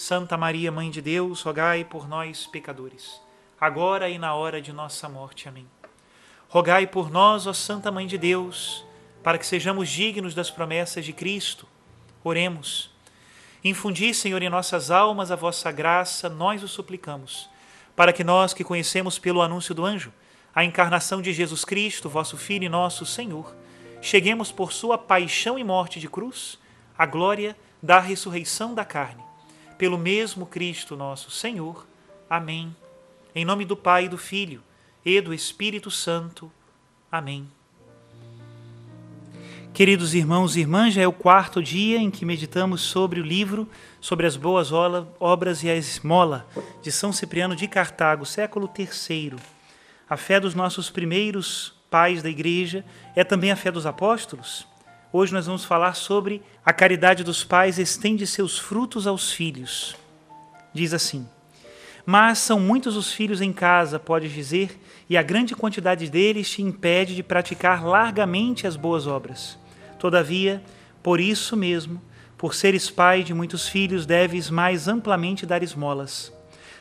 Santa Maria, Mãe de Deus, rogai por nós, pecadores, agora e na hora de nossa morte. Amém. Rogai por nós, ó Santa Mãe de Deus, para que sejamos dignos das promessas de Cristo. Oremos. Infundi, Senhor, em nossas almas a vossa graça, nós o suplicamos, para que nós que conhecemos pelo anúncio do anjo a encarnação de Jesus Cristo, vosso Filho e nosso Senhor, cheguemos por sua paixão e morte de cruz à glória da ressurreição da carne pelo mesmo Cristo nosso Senhor. Amém. Em nome do Pai, do Filho e do Espírito Santo. Amém. Queridos irmãos e irmãs, já é o quarto dia em que meditamos sobre o livro sobre as boas obras e a esmola de São Cipriano de Cartago, século III. A fé dos nossos primeiros pais da igreja é também a fé dos apóstolos. Hoje nós vamos falar sobre a caridade dos pais estende seus frutos aos filhos. Diz assim: Mas são muitos os filhos em casa, pode dizer, e a grande quantidade deles te impede de praticar largamente as boas obras. Todavia, por isso mesmo, por seres pai de muitos filhos, deves mais amplamente dar esmolas.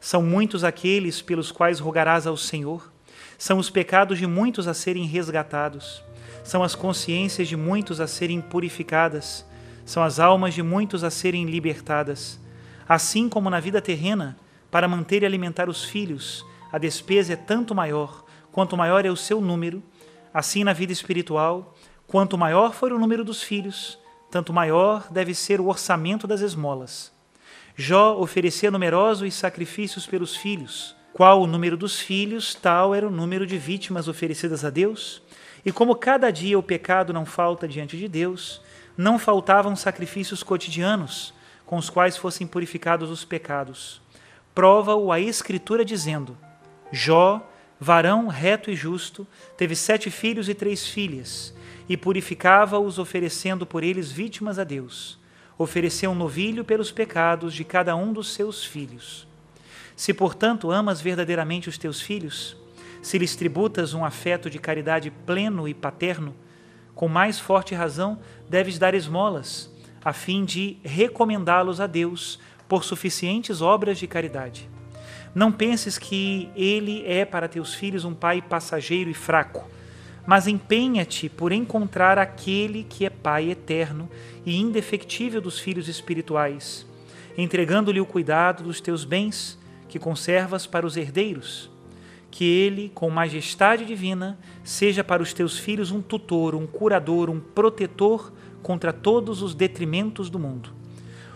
São muitos aqueles pelos quais rogarás ao Senhor, são os pecados de muitos a serem resgatados são as consciências de muitos a serem purificadas, são as almas de muitos a serem libertadas. Assim como na vida terrena, para manter e alimentar os filhos, a despesa é tanto maior, quanto maior é o seu número, assim na vida espiritual, quanto maior for o número dos filhos, tanto maior deve ser o orçamento das esmolas. Jó oferecia numerosos sacrifícios pelos filhos. Qual o número dos filhos, tal era o número de vítimas oferecidas a Deus. E como cada dia o pecado não falta diante de Deus, não faltavam sacrifícios cotidianos com os quais fossem purificados os pecados. Prova-o a Escritura dizendo: Jó, varão reto e justo, teve sete filhos e três filhas, e purificava-os, oferecendo por eles vítimas a Deus. Ofereceu um novilho pelos pecados de cada um dos seus filhos. Se, portanto, amas verdadeiramente os teus filhos, se lhes tributas um afeto de caridade pleno e paterno, com mais forte razão deves dar esmolas, a fim de recomendá-los a Deus por suficientes obras de caridade. Não penses que ele é para teus filhos um pai passageiro e fraco, mas empenha-te por encontrar aquele que é Pai eterno e indefectível dos filhos espirituais, entregando-lhe o cuidado dos teus bens, que conservas para os herdeiros que ele, com majestade divina, seja para os teus filhos um tutor, um curador, um protetor contra todos os detrimentos do mundo.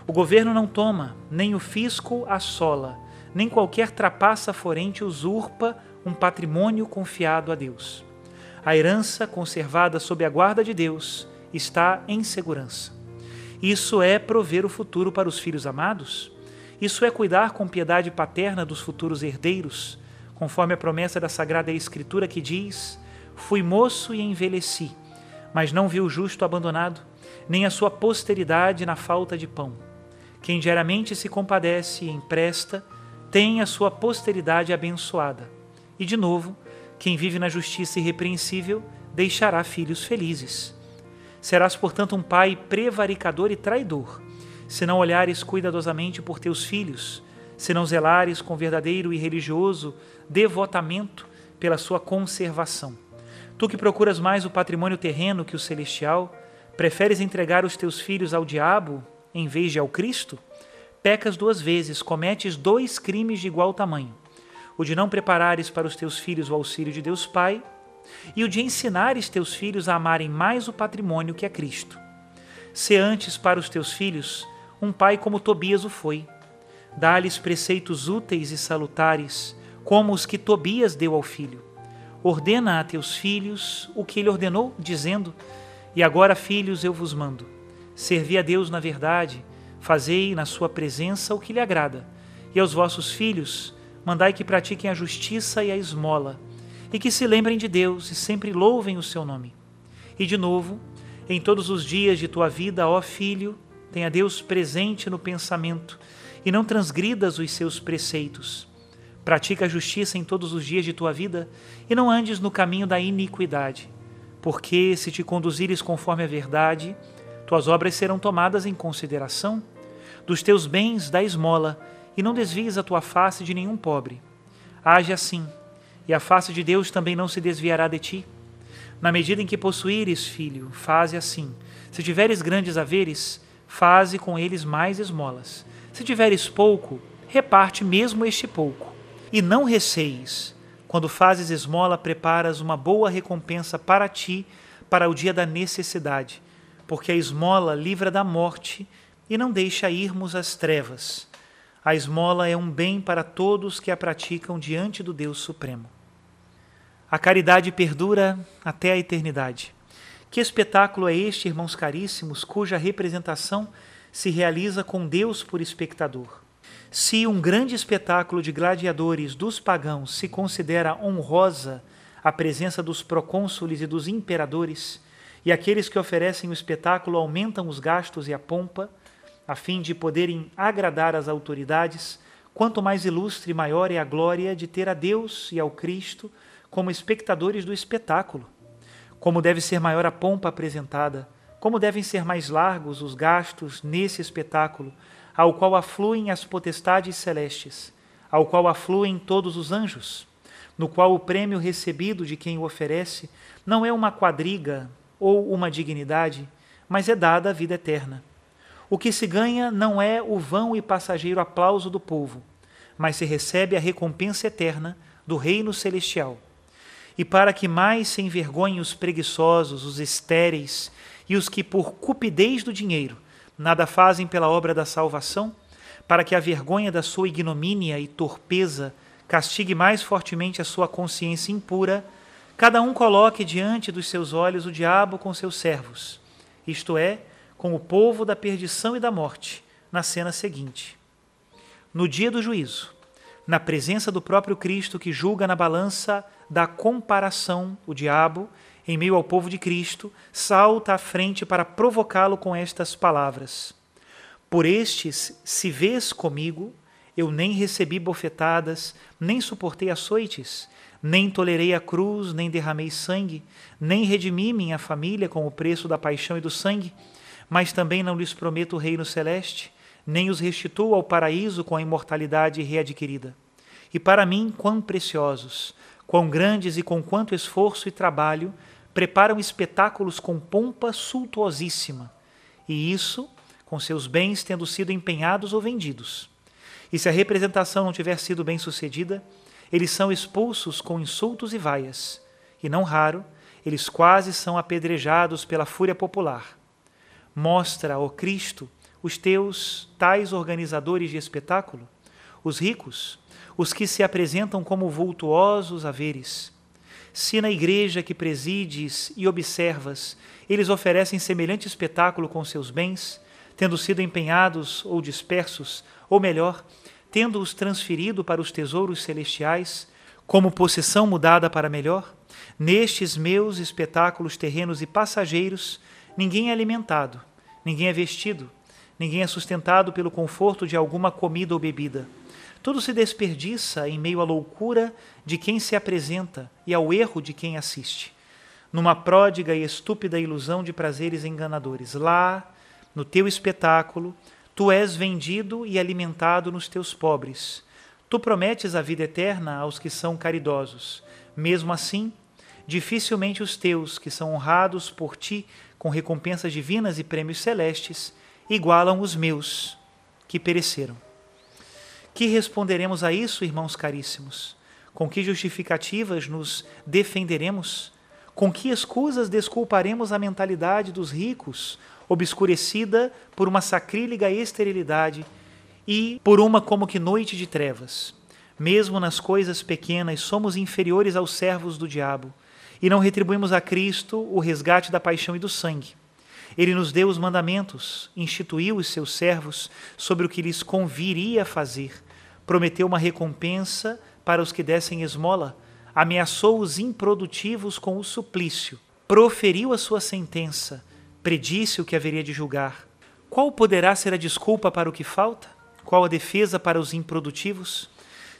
O governo não toma, nem o fisco assola, nem qualquer trapaça forente usurpa um patrimônio confiado a Deus. A herança conservada sob a guarda de Deus está em segurança. Isso é prover o futuro para os filhos amados? Isso é cuidar com piedade paterna dos futuros herdeiros, conforme a promessa da Sagrada Escritura que diz: Fui moço e envelheci, mas não vi o justo abandonado, nem a sua posteridade na falta de pão. Quem diariamente se compadece e empresta, tem a sua posteridade abençoada. E, de novo, quem vive na justiça irrepreensível deixará filhos felizes. Serás, portanto, um pai prevaricador e traidor, se não olhares cuidadosamente por teus filhos se não zelares com verdadeiro e religioso devotamento pela sua conservação. Tu que procuras mais o patrimônio terreno que o celestial, preferes entregar os teus filhos ao diabo em vez de ao Cristo? pecas duas vezes, cometes dois crimes de igual tamanho: o de não preparares para os teus filhos o auxílio de Deus Pai e o de ensinares teus filhos a amarem mais o patrimônio que é Cristo. Se antes para os teus filhos um pai como Tobias o foi, dá-lhes preceitos úteis e salutares, como os que Tobias deu ao filho. Ordena a teus filhos o que ele ordenou, dizendo: E agora, filhos, eu vos mando. Servi a Deus na verdade, fazei na sua presença o que lhe agrada. E aos vossos filhos, mandai que pratiquem a justiça e a esmola e que se lembrem de Deus e sempre louvem o seu nome. E de novo, em todos os dias de tua vida, ó filho, tenha Deus presente no pensamento e não transgridas os seus preceitos. Pratica a justiça em todos os dias de tua vida e não andes no caminho da iniquidade, porque se te conduzires conforme a verdade, tuas obras serão tomadas em consideração. Dos teus bens dá esmola e não desvies a tua face de nenhum pobre. Age assim e a face de Deus também não se desviará de ti. Na medida em que possuíres, filho, faze assim. Se tiveres grandes haveres, faze com eles mais esmolas. Se tiveres pouco, reparte mesmo este pouco. E não receis. Quando fazes esmola, preparas uma boa recompensa para ti, para o dia da necessidade, porque a esmola livra da morte e não deixa irmos às trevas. A esmola é um bem para todos que a praticam diante do Deus Supremo. A caridade perdura até a eternidade. Que espetáculo é este, irmãos caríssimos, cuja representação se realiza com Deus por espectador? Se um grande espetáculo de gladiadores dos pagãos se considera honrosa a presença dos procônsules e dos imperadores, e aqueles que oferecem o espetáculo aumentam os gastos e a pompa, a fim de poderem agradar as autoridades, quanto mais ilustre maior é a glória de ter a Deus e ao Cristo como espectadores do espetáculo. Como deve ser maior a pompa apresentada, como devem ser mais largos os gastos nesse espetáculo, ao qual afluem as potestades celestes, ao qual afluem todos os anjos, no qual o prêmio recebido de quem o oferece não é uma quadriga ou uma dignidade, mas é dada a vida eterna. O que se ganha não é o vão e passageiro aplauso do povo, mas se recebe a recompensa eterna do reino celestial e para que mais se envergonhem os preguiçosos, os estéreis e os que, por cupidez do dinheiro, nada fazem pela obra da salvação, para que a vergonha da sua ignomínia e torpeza castigue mais fortemente a sua consciência impura, cada um coloque diante dos seus olhos o diabo com seus servos, isto é, com o povo da perdição e da morte, na cena seguinte. No dia do juízo, na presença do próprio Cristo que julga na balança da comparação, o diabo, em meio ao povo de Cristo, salta à frente para provocá-lo com estas palavras: Por estes, se vês comigo, eu nem recebi bofetadas, nem suportei açoites, nem tolerei a cruz, nem derramei sangue, nem redimi minha família com o preço da paixão e do sangue, mas também não lhes prometo o reino celeste, nem os restituo ao paraíso com a imortalidade readquirida. E para mim, quão preciosos, quão grandes e com quanto esforço e trabalho preparam espetáculos com pompa suntuosíssima, e isso com seus bens tendo sido empenhados ou vendidos. E se a representação não tiver sido bem sucedida, eles são expulsos com insultos e vaias, e não raro, eles quase são apedrejados pela fúria popular. Mostra, ó Cristo, os teus tais organizadores de espetáculo, os ricos, os que se apresentam como vultuosos haveres. Se na igreja que presides e observas, eles oferecem semelhante espetáculo com seus bens, tendo sido empenhados ou dispersos, ou melhor, tendo-os transferido para os tesouros celestiais, como possessão mudada para melhor, nestes meus espetáculos terrenos e passageiros, ninguém é alimentado, ninguém é vestido, ninguém é sustentado pelo conforto de alguma comida ou bebida tudo se desperdiça em meio à loucura de quem se apresenta e ao erro de quem assiste, numa pródiga e estúpida ilusão de prazeres enganadores. Lá, no teu espetáculo, tu és vendido e alimentado nos teus pobres. Tu prometes a vida eterna aos que são caridosos. Mesmo assim, dificilmente os teus, que são honrados por ti com recompensas divinas e prêmios celestes, igualam os meus que pereceram. Que responderemos a isso, irmãos caríssimos? Com que justificativas nos defenderemos? Com que escusas desculparemos a mentalidade dos ricos, obscurecida por uma sacrílega esterilidade e por uma como que noite de trevas? Mesmo nas coisas pequenas, somos inferiores aos servos do diabo e não retribuímos a Cristo o resgate da paixão e do sangue. Ele nos deu os mandamentos, instituiu os seus servos sobre o que lhes conviria fazer, prometeu uma recompensa para os que dessem esmola, ameaçou os improdutivos com o suplício, proferiu a sua sentença, predisse o que haveria de julgar. Qual poderá ser a desculpa para o que falta? Qual a defesa para os improdutivos?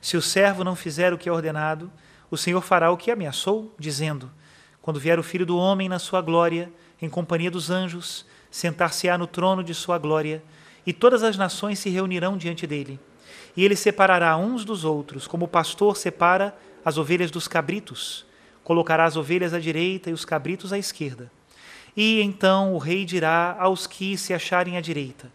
Se o servo não fizer o que é ordenado, o Senhor fará o que ameaçou, dizendo: Quando vier o filho do homem na sua glória, em companhia dos anjos, sentar-se-á no trono de sua glória, e todas as nações se reunirão diante dele. E ele separará uns dos outros, como o pastor separa as ovelhas dos cabritos. Colocará as ovelhas à direita e os cabritos à esquerda. E então o rei dirá aos que se acharem à direita: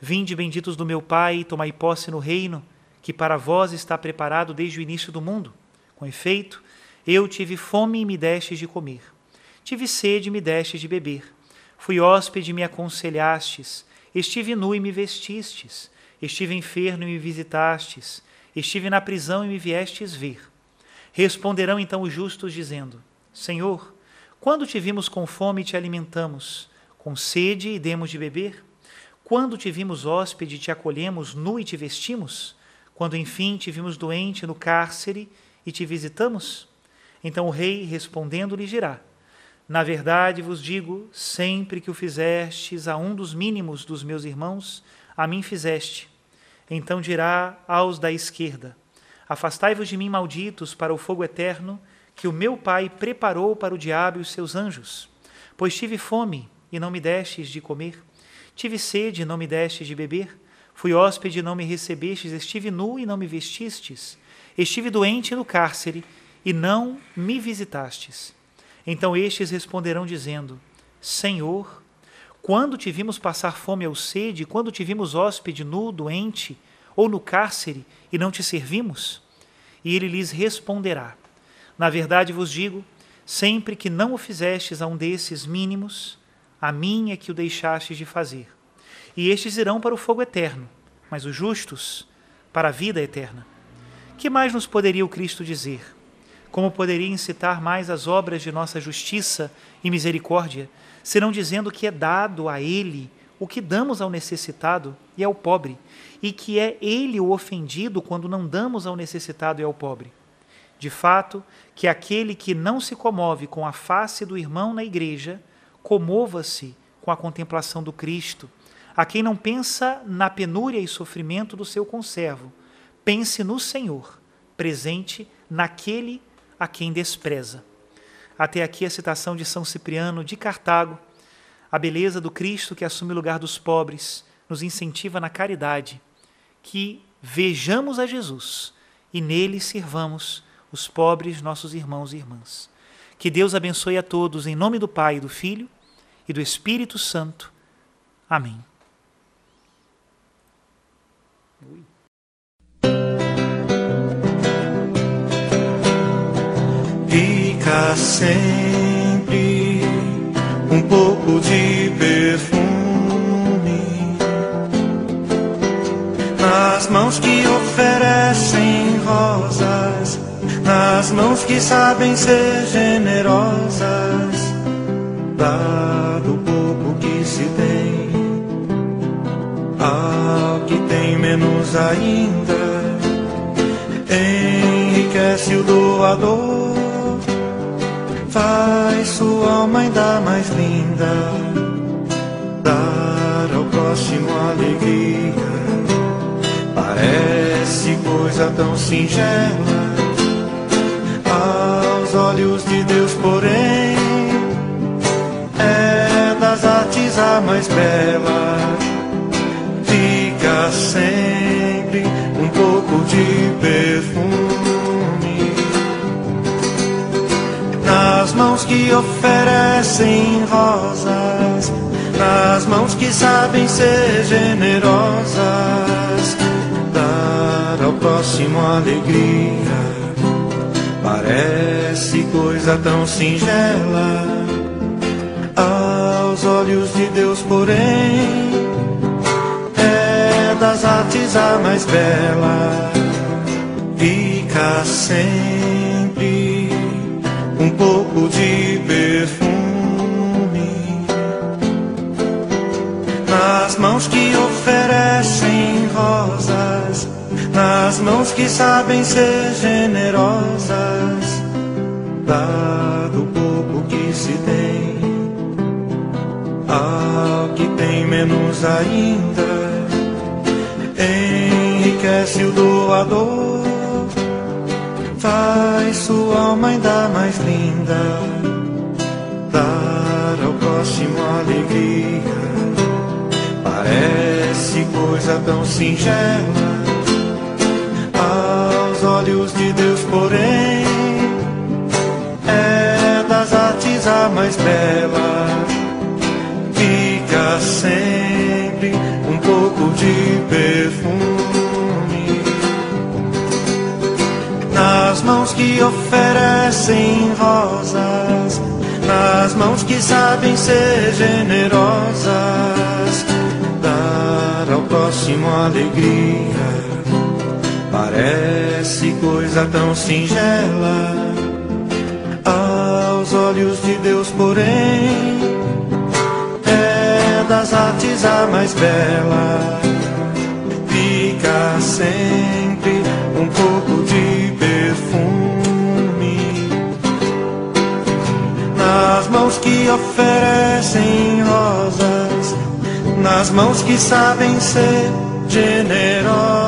Vinde, benditos do meu Pai, e tomai posse no reino que para vós está preparado desde o início do mundo. Com efeito, eu tive fome e me destes de comer. Tive sede e me destes de beber. Fui hóspede e me aconselhastes. Estive nu e me vestistes. Estive enfermo e me visitastes. Estive na prisão e me viestes ver. Responderão então os justos, dizendo: Senhor, quando te vimos com fome e te alimentamos, com sede e demos de beber? Quando te vimos hóspede e te acolhemos, nu e te vestimos? Quando enfim te vimos doente no cárcere e te visitamos? Então o rei, respondendo, lhe dirá: Na verdade vos digo, sempre que o fizestes a um dos mínimos dos meus irmãos, a mim fizeste. Então dirá aos da esquerda: Afastai-vos de mim, malditos, para o fogo eterno, que o meu Pai preparou para o diabo e os seus anjos. Pois tive fome e não me destes de comer, tive sede e não me destes de beber Fui hóspede e não me recebestes, estive nu e não me vestistes, estive doente no cárcere e não me visitastes. Então estes responderão dizendo: Senhor, quando te vimos passar fome ou sede, quando te vimos hóspede nu, doente ou no cárcere e não te servimos? E ele lhes responderá: Na verdade vos digo, sempre que não o fizestes a um desses mínimos, a mim é que o deixastes de fazer e estes irão para o fogo eterno, mas os justos para a vida eterna. Que mais nos poderia o Cristo dizer? Como poderia incitar mais as obras de nossa justiça e misericórdia, senão dizendo que é dado a Ele o que damos ao necessitado e ao pobre, e que é Ele o ofendido quando não damos ao necessitado e ao pobre? De fato, que aquele que não se comove com a face do irmão na igreja, comova-se com a contemplação do Cristo a quem não pensa na penúria e sofrimento do seu conservo, pense no Senhor, presente naquele a quem despreza. Até aqui a citação de São Cipriano de Cartago. A beleza do Cristo que assume o lugar dos pobres nos incentiva na caridade, que vejamos a Jesus e nele sirvamos os pobres, nossos irmãos e irmãs. Que Deus abençoe a todos em nome do Pai, do Filho e do Espírito Santo. Amém. Sempre um pouco de perfume nas mãos que oferecem rosas, nas mãos que sabem ser generosas, dado pouco que se tem. Ao que tem menos ainda, enriquece o doador, faz sua alma ainda mais linda, dar ao próximo alegria. Parece coisa tão singela aos olhos de Deus, porém, é das artes a mais bela. Fica sempre um pouco de perfume mãos que oferecem rosas, nas mãos que sabem ser generosas, dar ao próximo alegria. Parece coisa tão singela aos olhos de Deus, porém é das artes a mais bela. Fica sempre um pouco de perfume nas mãos que oferecem rosas, nas mãos que sabem ser generosas, dado pouco que se tem, ao que tem menos ainda, enriquece o doador, faz sua alma ainda mais linda, dar ao próximo alegria. Parece coisa tão singela. Aos olhos de Deus, porém é das artes a mais bela. Oferecem rosas, nas mãos que sabem ser generosas ao próximo alegria. Parece coisa tão singela aos olhos de Deus, porém é das artes a mais bela. Fica sempre mãos que oferecem rosas nas mãos que sabem ser generosas.